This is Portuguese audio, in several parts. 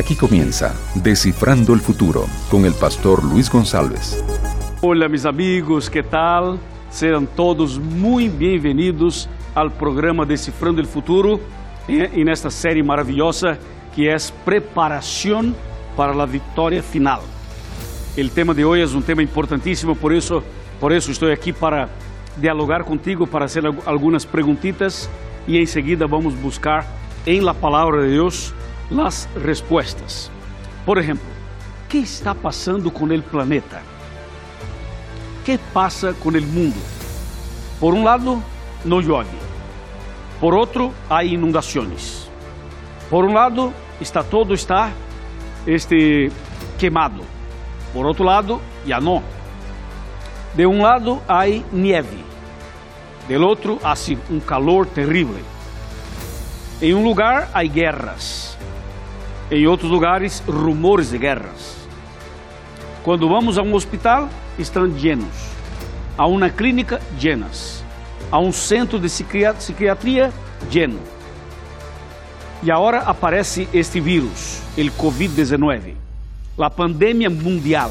Aquí comienza Descifrando el Futuro con el pastor Luis González. Hola mis amigos, ¿qué tal? Sean todos muy bienvenidos al programa Descifrando el Futuro en esta serie maravillosa que es Preparación para la Victoria Final. El tema de hoy es un tema importantísimo, por eso, por eso estoy aquí para dialogar contigo, para hacer algunas preguntitas y enseguida vamos a buscar en la palabra de Dios las respuestas. Por ejemplo, ¿qué está pasando con el planeta? ¿Qué pasa con el mundo? Por un lado, no llueve. Por otro, hay inundaciones. Por un lado, está todo está este quemado. Por outro lado, ya no. De um lado há nieve, del outro há um calor terrível. Em um lugar há guerras, em outros lugares rumores de guerras. Quando vamos a um hospital, estão llenos. A uma clínica, llenas. A um centro de psiquiatria, lleno. E agora aparece este vírus, o Covid-19. A pandemia mundial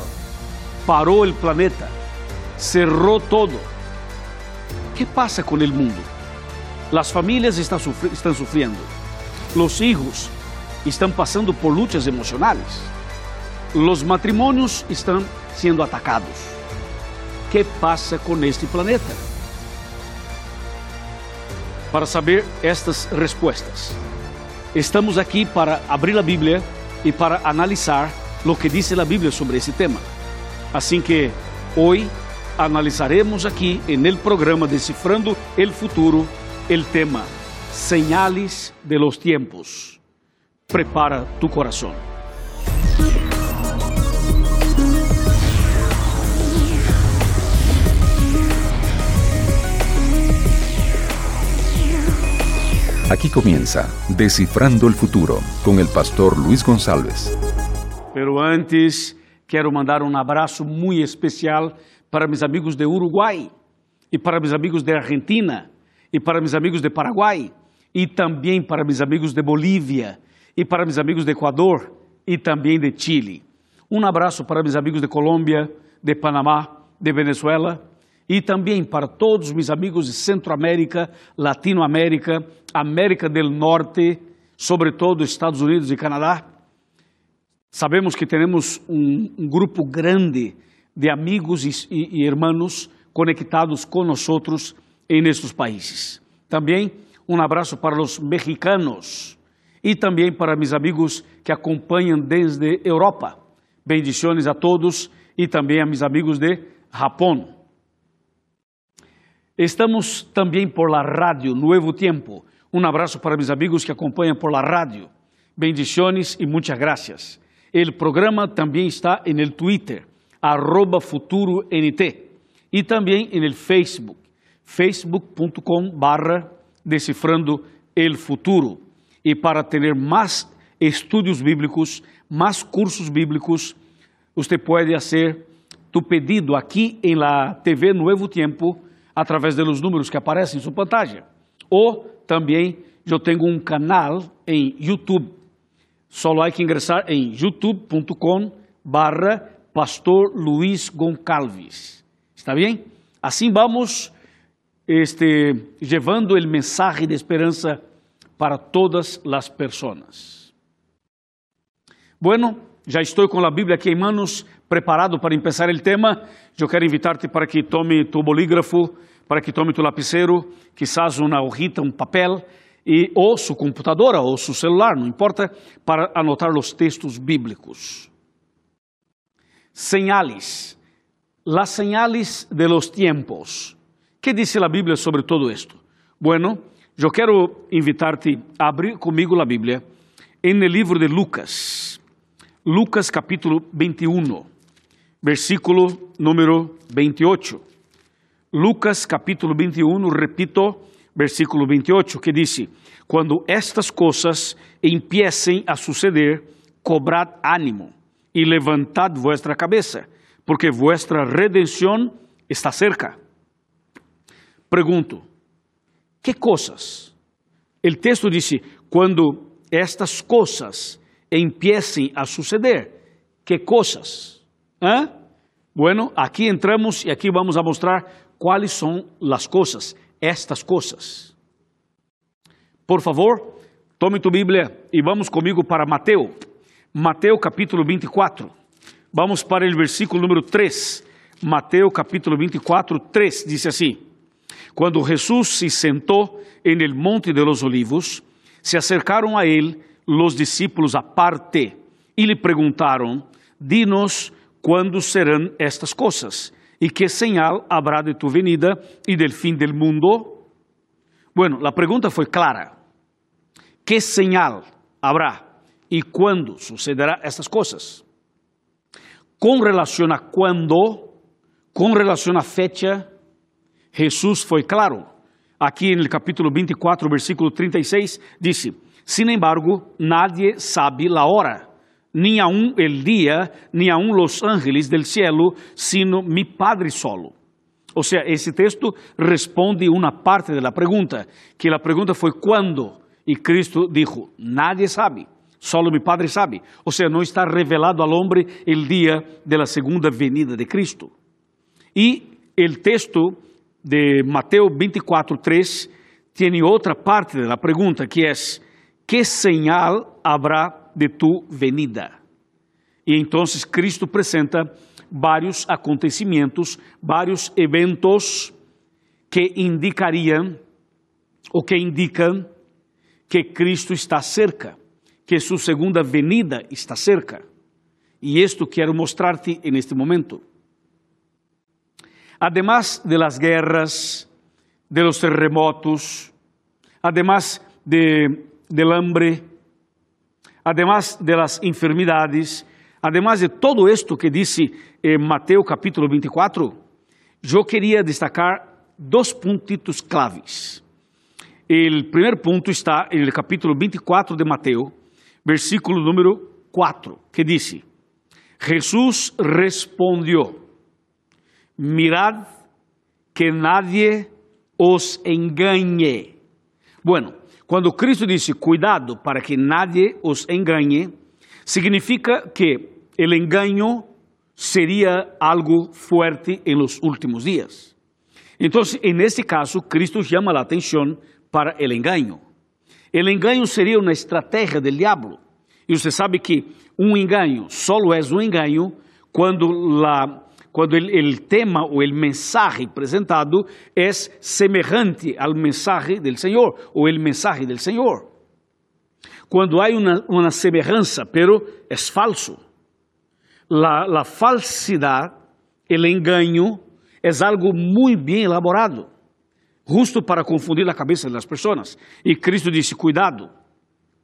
parou o planeta, cerrou todo. O que passa com o mundo? As famílias estão, sofrendo, os hijos estão passando por lutas emocionais, os matrimônios estão sendo atacados. O que passa com este planeta? Para saber estas respostas, estamos aqui para abrir a Bíblia e para analisar lo que dice la Biblia sobre ese tema. Así que hoy analizaremos aquí en el programa Descifrando el Futuro el tema Señales de los Tiempos. Prepara tu corazón. Aquí comienza Descifrando el Futuro con el pastor Luis González. Pero antes, quero mandar um abraço muito especial para meus amigos de Uruguai, e para meus amigos de Argentina, e para meus amigos de Paraguai, e também para meus amigos de Bolívia, e para meus amigos de Equador, e também de Chile. Um abraço para meus amigos de Colômbia, de Panamá, de Venezuela, e também para todos meus amigos de Centroamérica, Latinoamérica, América do Norte, sobretudo Estados Unidos e Canadá. Sabemos que temos um, um grupo grande de amigos e, e, e irmãos conectados nós em estes países. Também um abraço para os mexicanos e também para meus amigos que acompanham desde Europa. Bendições a todos e também a meus amigos de Japão. Estamos também por la rádio Nuevo Tiempo. Um abraço para meus amigos que acompanham por la rádio. Bendições e muitas graças. El programa también está el Twitter, arroba futuro NT, y también en el Facebook, facebook.com barra descifrando el futuro. Y para tener más estudios bíblicos, más cursos bíblicos, usted puede hacer tu pedido aquí en la TV Nuevo Tiempo a través de los números que aparecen en su pantalla. O también yo tengo un canal en YouTube Só hay que ingressar em youtube.com barra Pastor Luiz Goncalves. ¿Está bem? Assim vamos este, levando o mensaje de esperança para todas as pessoas. Bueno, já estou com a Bíblia aqui em manos, preparado para começar o tema. Eu quero invitar-te para que tome tu bolígrafo, para que tome tu lapicero, quizás uma hojita, um papel e, ou sua computadora ou seu celular, não importa, para anotar os textos bíblicos. Señales, las señales de los tiempos. ¿Qué dice la Biblia sobre todo esto? Bueno, eu quero invitar-te a abrir comigo a Bíblia el livro de Lucas, Lucas capítulo 21, versículo número 28. Lucas capítulo 21, repito, versículo 28, que diz: Quando estas coisas empiecem a suceder, cobrad ánimo e levantad vuestra cabeça, porque vuestra redenção está cerca. Pergunto: que coisas? O texto disse: quando estas coisas empiecem a suceder. Que coisas? ¿Ah? Bueno, aqui entramos e aqui vamos a mostrar quais são as coisas, estas coisas. Por favor, tome tu Bíblia e vamos comigo para Mateus. Mateus capítulo 24. Vamos para o versículo número 3. Mateus capítulo 24, 3 diz assim: Quando Jesus se sentou en el monte de los olivos, se acercaram a ele los discípulos aparte e lhe perguntaram: Dinos quando serão estas coisas e que señal habrá de tu venida e del fim del mundo? Bueno, a pergunta foi clara. Que señal habrá e quando sucederá estas coisas? Com relação a quando, com relação a fecha, Jesus foi claro. Aqui no capítulo 24, versículo 36, disse: Sin embargo, nadie sabe la hora, ni aun el día, ni aun los ángeles del cielo, sino mi Padre solo. Ou seja, esse texto responde uma parte da pergunta, que a pergunta foi quando, e Cristo dijo, nadie sabe, solo mi Padre sabe. Ou seja, não está revelado ao homem o dia da segunda venida de Cristo. E o texto de Mateus 24, 3 tem outra parte da pergunta, que é, que señal habrá de tu venida? E então Cristo apresenta vários acontecimentos, vários eventos que indicariam ou que indicam que Cristo está cerca, que sua segunda venida está cerca. E isto quero mostrar-te neste momento. Además de las guerras, de los terremotos, además de, del hambre, además de las enfermedades, además de todo esto que dice en Mateo capítulo 24, yo quería destacar dos puntitos claves. El primer punto está el capítulo 24 de Mateo, versículo número 4, que dice, Jesús respondió, mirad que nadie os engane. Bueno, quando Cristo disse cuidado para que nadie os engane, significa que o engano seria algo fuerte em los últimos dias. Então, en este caso, Cristo chama a atenção para o engano. O engano seria uma estratégia do diabo. E você sabe que um engano solo é um engano quando la quando o tema ou o mensagem apresentado é semelhante ao mensagem do Senhor ou o mensagem do Senhor. Quando há uma, semelhança, pero é falso. La, la falsidade, o engano, é algo muito bem elaborado, justo para confundir a cabeça das pessoas. E Cristo disse: cuidado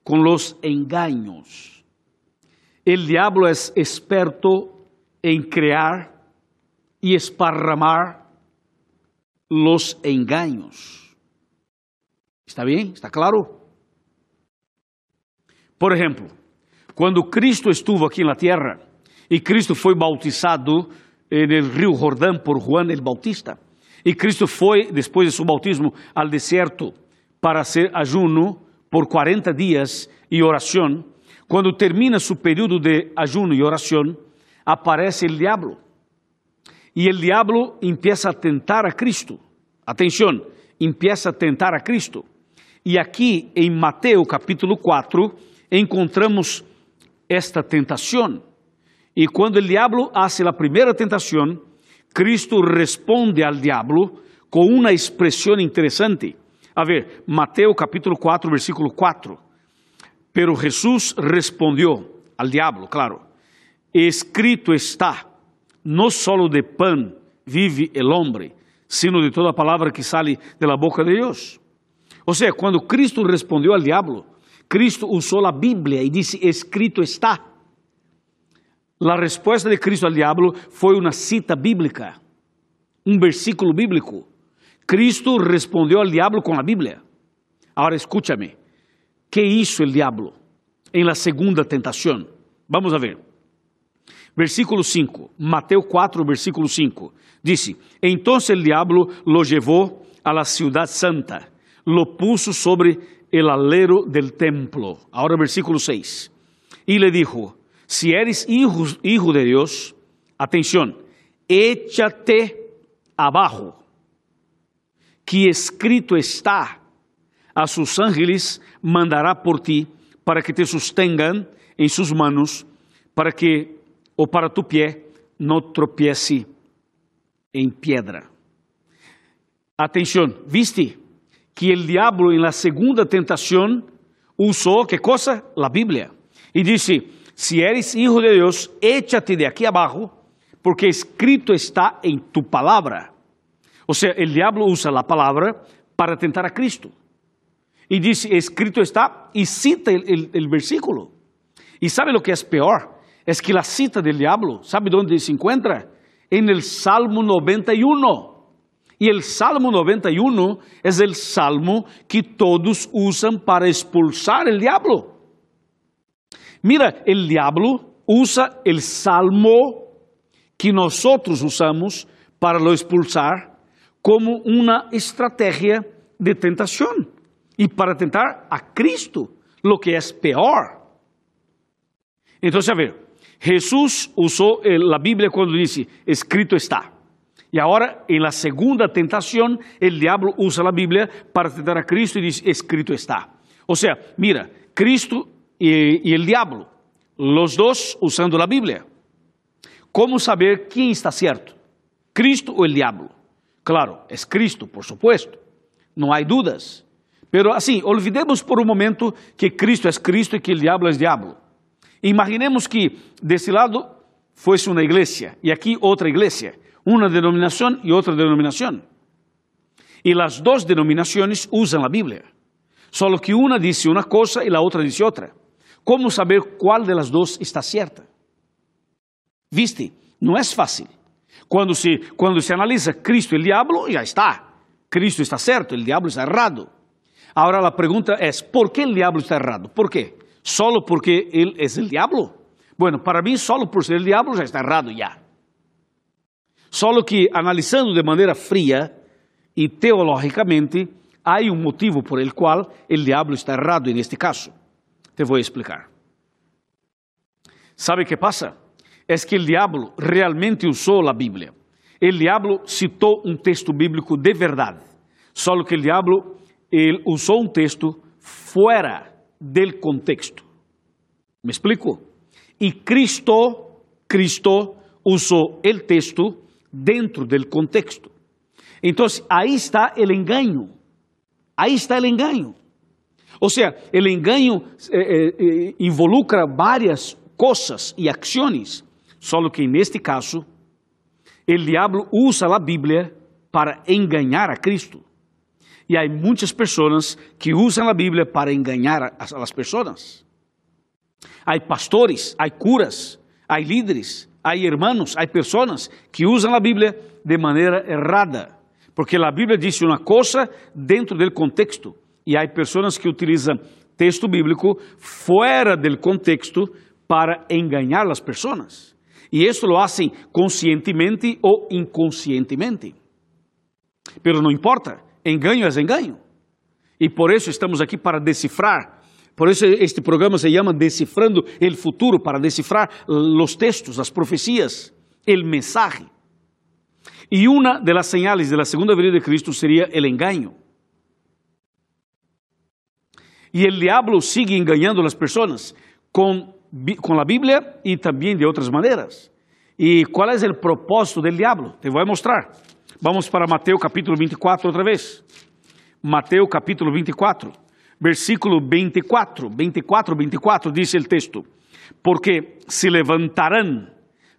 com os engaños. O diabo é experto em criar e esparramar los engaños. ¿Está bien? ¿Está claro? Por ejemplo, quando Cristo estuvo aqui na terra e Cristo foi bautizado no rio Jordão por Juan el Bautista, e Cristo foi, depois de seu bautismo, ao deserto para ser ajuno por 40 dias e oração, quando termina seu período de ajuno e oração, aparece o diabo e o diabo empieza a tentar a Cristo. Atenção, empieza a tentar a Cristo. E aqui em Mateus capítulo 4 encontramos esta tentação. E quando o diabo hace a primeira tentação, Cristo responde ao diabo com uma expressão interessante. A ver, Mateus capítulo 4, versículo 4. Pero Jesús respondió al diablo, claro, escrito está, no solo de pan vive el hombre, sino de toda palavra que sale de la boca de Deus. Ou seja, quando Cristo respondeu ao diabo, Cristo usou a Bíblia e disse: Escrito está. A resposta de Cristo ao diabo foi uma cita bíblica, um versículo bíblico. Cristo respondeu ao diabo com a Bíblia. Agora escúchame, que hizo o diabo em la segunda tentação? Vamos a ver. Versículo 5, Mateus 4, versículo 5. Dice, entonces el diablo lo llevó a la ciudad santa, lo puso sobre el alero del templo. Ahora versículo 6. y le dijo, si eres hijo, hijo de Dios, atención, échate abajo, que escrito está, a sus ángeles mandará por ti para que te sostengan en sus manos, para que, o para tu pie, no tropiece en piedra. Atención, ¿viste que el diablo en la segunda tentación usó, ¿qué cosa? La Biblia. Y dice, si eres hijo de Dios, échate de aquí abajo, porque escrito está en tu palabra. O sea, el diablo usa la palabra para tentar a Cristo. Y dice, escrito está, y cita el, versículo. Y sabe lo que es peor? Es que la cita del diablo, ¿sabe dónde se encuentra? En el Salmo 91. Y el Salmo 91 es el salmo que todos usan para expulsar el diablo. Mira, el diablo usa el salmo que nosotros usamos para lo expulsar como una estrategia de tentación y para tentar a Cristo, lo que es peor. Entonces, a ver, Jesús usó la Biblia cuando dice, escrito está. Y ahora, en la segunda tentación, el diablo usa la Biblia para tentar a Cristo y dice, escrito está. O sea, mira, Cristo y, y el diablo, los dos usando la Biblia. ¿Cómo saber quién está cierto? ¿Cristo o el diablo? Claro, es Cristo, por supuesto. No hay dudas. Pero así, olvidemos por un momento que Cristo es Cristo y que el diablo es diablo. Imaginemos que de ese lado fuese una iglesia y aquí otra iglesia, una denominación y otra denominación. Y las dos denominaciones usan la Biblia, solo que una dice una cosa y la otra dice otra. ¿Cómo saber cuál de las dos está cierta? Viste, no es fácil. Cuando se, cuando se analiza Cristo y el diablo, ya está. Cristo está certo, el diablo está errado. Ahora la pregunta es, ¿por qué el diablo está errado? ¿Por qué? ¿Solo porque él es el diablo? Bueno, para mí solo por ser el diablo ya está errado ya. Solo que analizando de manera fría y teológicamente, hay un motivo por el cual el diablo está errado en este caso. Te voy a explicar. ¿Sabe qué pasa? Es que el diablo realmente usó la Biblia. El diablo citó un texto bíblico de verdad. Solo que diablo él usó un texto fuera del contexto. ¿Me explico? Y Cristo, Cristo usó el texto dentro del contexto. Entonces, ahí está el engaño. Ahí está el engaño. O sea, el engaño eh, eh, involucra varias cosas y acciones, solo que en este caso, el diablo usa la Biblia para engañar a Cristo. Y hay muchas personas que usan la Biblia para engañar a, las personas. Hay pastores, hay curas, hay líderes, hay hermanos, hay personas que usan la Biblia de manera errada. Porque la Biblia dice una cosa dentro del contexto. Y hay personas que utilizan texto bíblico fuera del contexto para engañar a las personas. Y esto lo hacen conscientemente o inconscientemente. Pero no importa, Engaño es engaño. Y por eso estamos aquí para descifrar. Por eso este programa se llama Descifrando el Futuro, para descifrar los textos, las profecías, el mensaje. Y una de las señales de la segunda venida de Cristo sería el engaño. Y el diablo sigue engañando a las personas con, con la Biblia y también de otras maneras. ¿Y cuál es el propósito del diablo? Te voy a mostrar. Vamos para Mateus capítulo 24 outra vez. Mateus capítulo 24, versículo 24, 24, 24, diz o texto: Porque se levantarão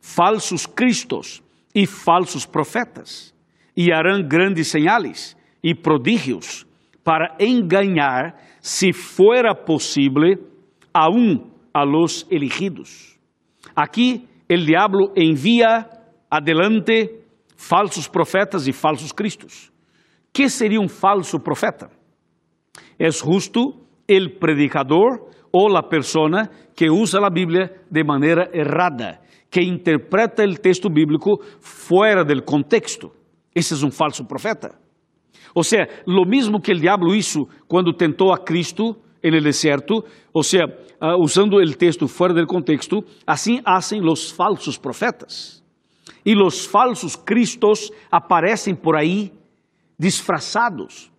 falsos cristos e falsos profetas, e harão grandes señales e prodígios para enganar, se fuera possível, aún a los elegidos. Aqui, el diablo envia adelante falsos profetas e falsos cristos. que seria um falso profeta? É justo el predicador ou a persona que usa a Bíblia de maneira errada, que interpreta o texto bíblico fora del contexto. Esse é um falso profeta. Ou seja, lo mesmo que o diabo hizo quando tentou a Cristo en el desierto, o sea, uh, usando el texto fuera del contexto, así hacen los falsos profetas. Y los falsos cristos aparecen por ahí disfrazados,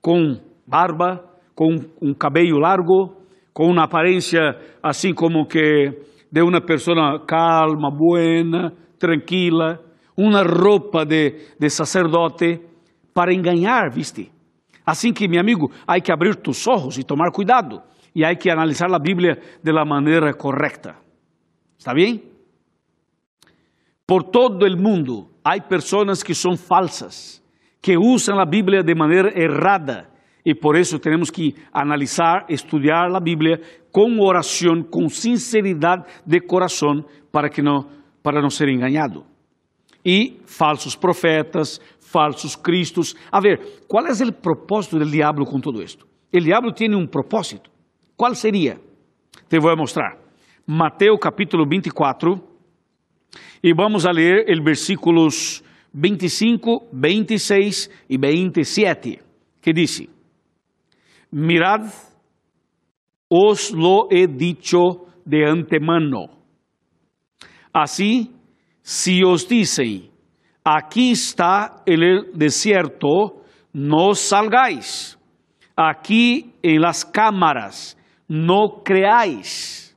com barba, com um cabelo largo, com uma aparência assim como que de uma pessoa calma, buena, tranquila, uma roupa de, de sacerdote para enganar, viste? Assim que, meu amigo, há que abrir tus olhos e tomar cuidado. E há que analisar a Bíblia de la maneira correta. ¿Está bem? Por todo o mundo há pessoas que são falsas, que usam a Bíblia de maneira errada. E por isso temos que analisar, estudar a Bíblia com oração, com sinceridade de coração, para que não para não ser enganado. E falsos profetas, falsos cristos. A ver, qual é o propósito do diabo com todo isto? O diabo tem um propósito. Qual seria? Te vou mostrar. Mateus capítulo 24, e vamos a ler os versículos 25, 26 e 27, que diz: Mirad, os lo he dicho de antemano. Así, si os dicen, aquí está el desierto, no salgáis. Aquí en las cámaras, no creáis.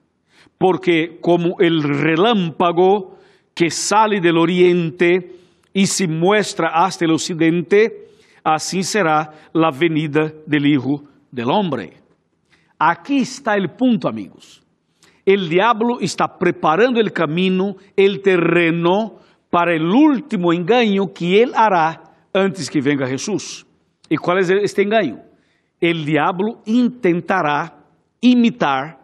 Porque como el relámpago que sale del oriente y se muestra hasta el occidente, así será la venida del Hijo del Hombre. Aquí está el punto, amigos. El diablo está preparando el camino, el terreno para el último engaño que él hará antes que venga Jesús. ¿Y cuál es este engaño? El diablo intentará imitar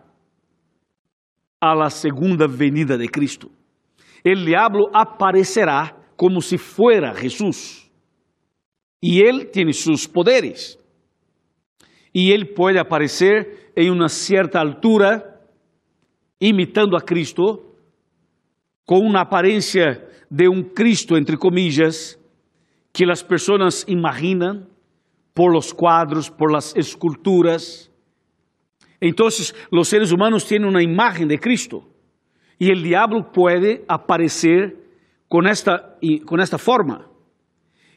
a la segunda venida de Cristo. El diablo aparecerá como si fuera Jesús. Y él tiene sus poderes. Y él puede aparecer en una cierta altura imitando a Cristo, com uma aparência de um Cristo, entre comillas, que as pessoas imaginam por los quadros, por las esculturas. Então, os seres humanos têm uma imagem de Cristo e o diabo pode aparecer com esta, com esta forma.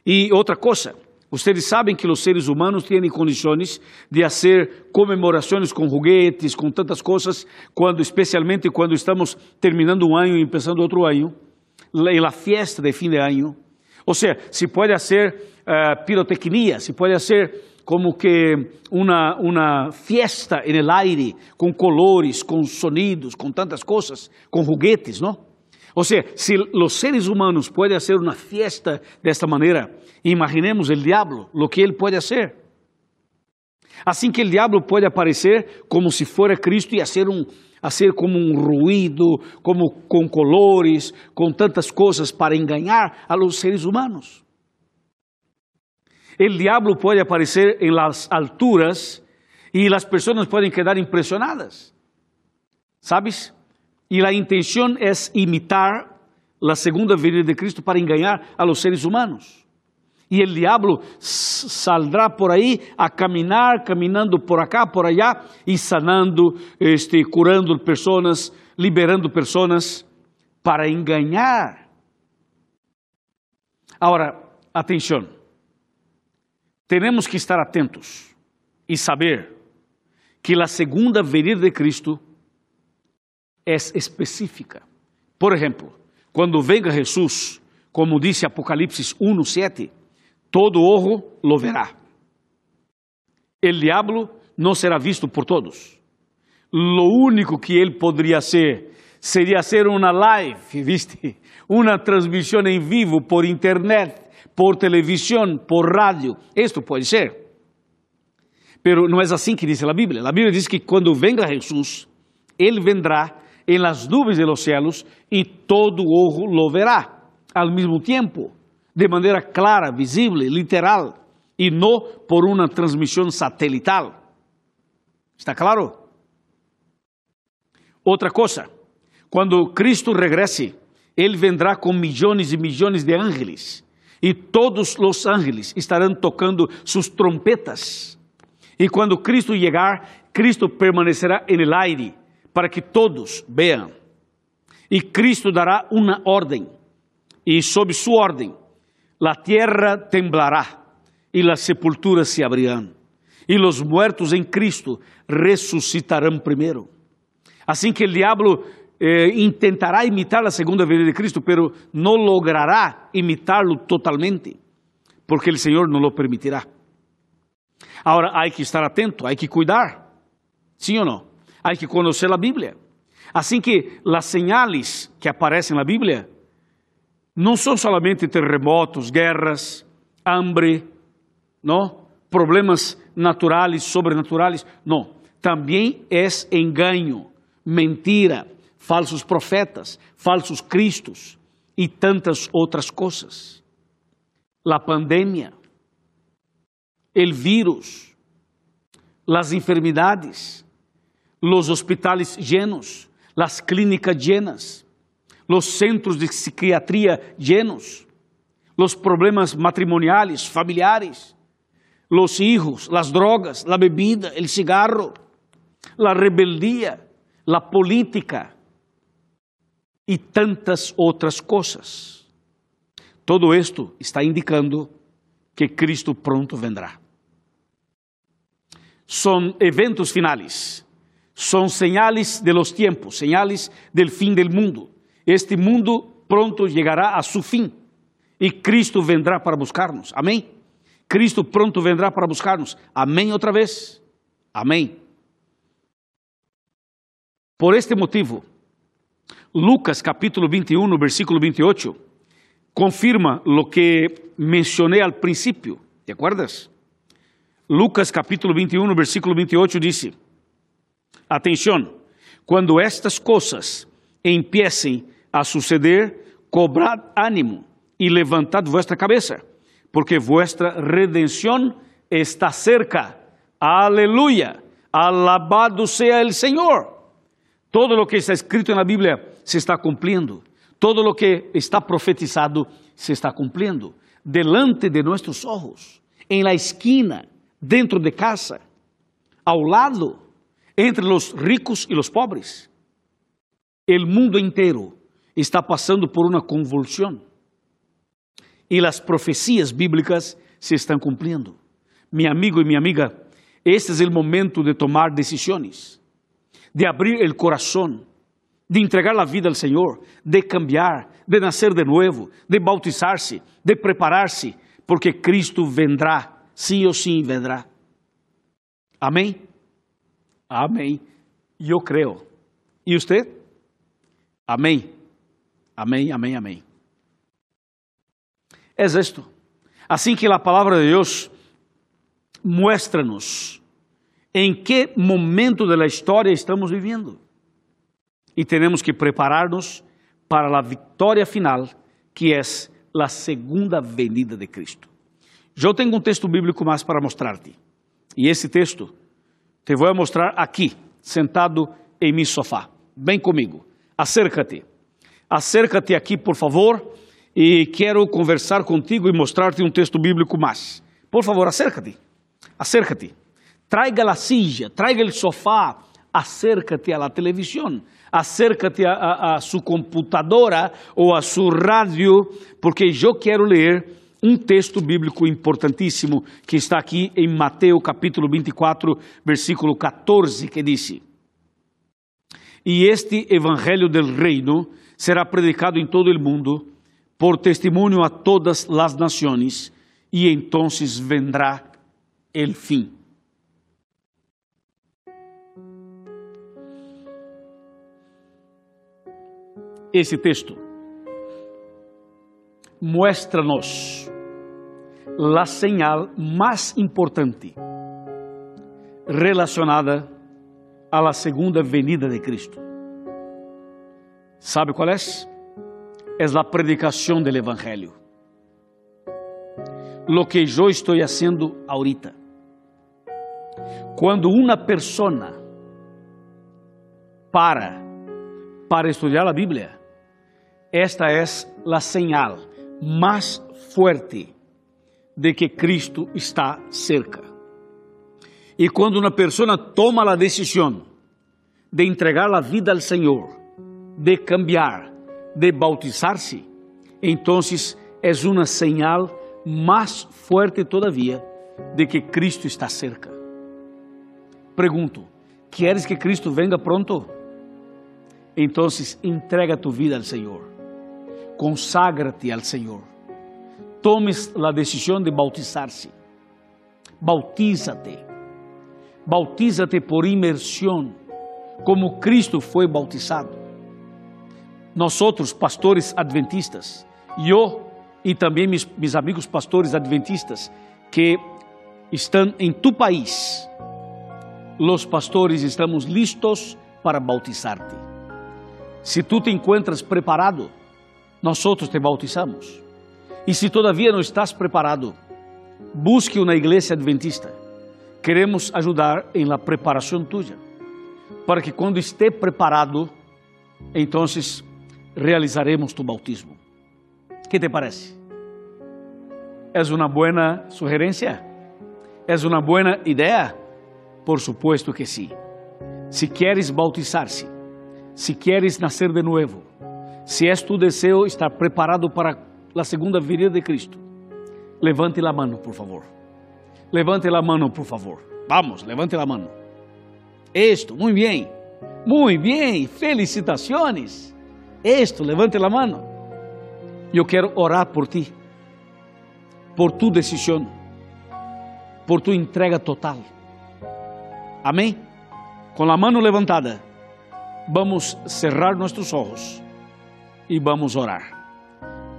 E outra coisa, Ustedes sabem que os seres humanos têm condições de fazer comemorações com juguetes, com tantas coisas, quando, especialmente quando estamos terminando um ano e começando outro ano, em la fiesta de fim de ano. Ou seja, se pode fazer uh, pirotecnia, se pode fazer como que uma, uma fiesta en el aire, com colores, com sonidos, com tantas coisas, com juguetes, não? Ou seja, se os seres humanos podem fazer uma fiesta desta maneira, imaginemos o diabo, o que ele pode fazer. Assim que o diabo pode aparecer como se fora Cristo e fazer um, fazer como um ruído, como com colores, com tantas coisas para enganar a los seres humanos. O diabo pode aparecer em las alturas e as pessoas podem quedar impressionadas. ¿Sabes? Y la intención es imitar la segunda venida de Cristo para engañar a los seres humanos. Y el diablo saldrá por ahí a caminar, caminando por acá, por allá, y sanando, este, curando personas, liberando personas para engañar. Ahora, atención, tenemos que estar atentos y saber que la segunda venida de Cristo é específica. Por exemplo, quando venga Jesus, como disse Apocalipse 1:7, todo ojo lo verá. El diablo não será visto por todos. Lo único que ele poderia ser seria ser uma live, ¿viste? Uma transmissão em vivo por internet, por televisão, por rádio. Isto pode ser. Pero não é assim que diz a Bíblia. A Bíblia diz que quando venga Jesus, ele vendrá en las nubes de los cielos y todo ojo lo verá al mismo tiempo, de manera clara, visible, literal, y no por una transmisión satelital. ¿Está claro? Otra cosa, cuando Cristo regrese, Él vendrá con millones y millones de ángeles, y todos los ángeles estarán tocando sus trompetas. Y cuando Cristo llegar, Cristo permanecerá en el aire para que todos vean. Y Cristo dará una orden, y sob su orden la tierra temblará y las sepulturas se abrirán, y los muertos en Cristo resucitarán primero. Assim que o diabo eh, intentará imitar a segunda venida de Cristo, pero não logrará imitarlo totalmente, porque o Senhor não lo permitirá. Agora, há que estar atento, há que cuidar, sim ou não? Há que conhecer a Bíblia. Assim que as señales que aparecem na Bíblia não são somente terremotos, guerras, hambre, não? problemas naturais, sobrenaturais, não. Também é engano, mentira, falsos profetas, falsos cristos e tantas outras coisas. A pandemia, o vírus, as enfermidades, os hospitais llenos, as clínicas llenas, os centros de psiquiatria llenos, os problemas matrimoniais, familiares, os hijos, as drogas, a bebida, o cigarro, a rebeldia, a política e tantas outras coisas. Todo esto está indicando que Cristo pronto vendrá. São eventos finais, são señales de los tiempos, señales del fin del mundo. Este mundo pronto chegará a su fim e Cristo vendrá para buscar-nos. Amém? Cristo pronto vendrá para buscar-nos. Amém outra vez? Amém. Por este motivo, Lucas capítulo 21, versículo 28, confirma lo que mencioné al principio. ¿Te acuerdas? Lucas capítulo 21, versículo 28 dice, atención, cuando estas cosas empiecen a suceder, cobrad ánimo y levantad vuestra cabeza, porque vuestra redención está cerca. Aleluya. Alabado sea el Señor. Todo lo que está escrito en la Biblia se está cumpliendo. Todo lo que está profetizado se está cumpliendo. Delante de nuestros ojos, en la esquina, dentro de casa, ao lado, entre los ricos y los pobres. El mundo inteiro está passando por uma convulsão. E as profecias bíblicas se estão cumprindo. Meu amigo e minha amiga, este é o momento de tomar decisões de abrir el corazón, de entregar la vida al Señor, de cambiar, de nacer de nuevo, de bautizarse, de prepararse, porque Cristo vendrá, sí o sí vendrá. Amém? Amém. Eu creio. E você? Amém. Amém, amém, amém. É isto. Assim que a palavra de Deus muestra-nos em que momento da história estamos vivendo. E temos que preparar-nos para a vitória final, que é a segunda venida de Cristo. Eu tenho um texto bíblico mais para mostrar-te. E esse texto te vou mostrar aqui, sentado em meu sofá. Vem comigo. Acércate. Acércate aqui, por favor, e quero conversar contigo e mostrar-te um texto bíblico mais. Por favor, acércate. Acércate traiga la silla, traiga el sofá, acércate a la televisión, acércate a, a, a, su computadora ou a su radio, porque eu quero ler um texto bíblico importantíssimo que está aqui em Mateus capítulo 24, versículo 14, que diz: E este evangelho del reino será predicado em todo o mundo por testemunho a todas as nações, e entonces vendrá el fim. Esse texto mostra-nos a señal mais importante relacionada à segunda venida de Cristo. ¿Sabe qual é? É a predicação do Evangelho. Lo que eu estou fazendo ahorita. Quando uma persona para para estudar a Bíblia, esta é a señal mais fuerte de que Cristo está cerca. E quando uma pessoa toma a decisão de entregar a vida ao Senhor, de cambiar, de bautizar-se, então é uma señal mais forte todavia de que Cristo está cerca. Pergunto: queres que Cristo venga pronto? Então entrega tu vida ao Senhor, consagra-te ao Senhor, tomes a decisão de bautizar-se, bautízate, bautízate por imersão, como Cristo foi bautizado. Nós outros pastores adventistas, eu e também meus, amigos pastores adventistas que estão em tu país, los pastores estamos listos para bautizar-te. Se tu te encuentras preparado, nós outros te bautizamos. E se todavia não estás preparado, busque uma igreja adventista. Queremos ajudar em la preparação tuya, para que quando esteja preparado, então realizaremos tu bautismo. Que te parece? É uma boa sugerência? É uma boa ideia? Por supuesto que sim. Si queres bautizar-se, si queres nascer de novo, se é tu desejo estar preparado para a segunda vinda de Cristo, levante a mão, por favor. Levante a mão, por favor. Vamos, levante a mão. Esto, muito bem. Muito bem, felicitações. Esto, levante a mão. Eu quero orar por ti, por tu decisão, por tu entrega total. Amém? Com a mão levantada, vamos cerrar nossos olhos e vamos orar.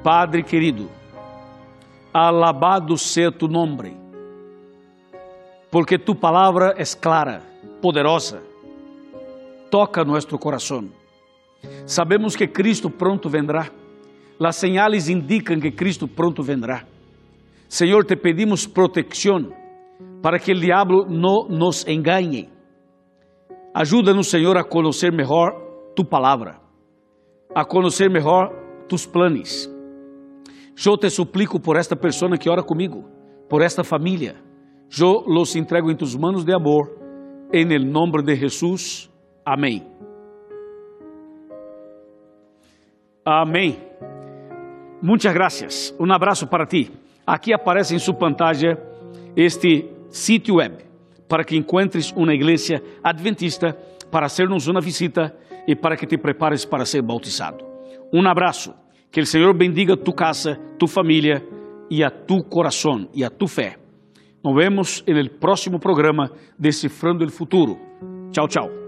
Padre querido, alabado seja tu nome, porque tu palavra é clara, poderosa, toca nosso coração. Sabemos que Cristo pronto vendrá Las señales indican que Cristo pronto vendrá. Senhor, te pedimos proteção para que o diabo não nos engane. Ajuda-nos, Senhor, a conhecer melhor tu palavra, a conhecer melhor tus planos. Eu te suplico por esta pessoa que ora comigo, por esta família. Eu los entrego em tus manos de amor, em nome de Jesus. Amém. Amém. Muchas gracias. Um abraço para ti. Aqui aparece em sua pantalla este sítio web para que encontres uma igreja adventista para hacernos uma visita e para que te prepares para ser bautizado. Um abraço. Que o Senhor bendiga tu casa, tu família e a tu coração e a tu fé. Nos vemos no próximo programa Decifrando o Futuro. Tchau, tchau.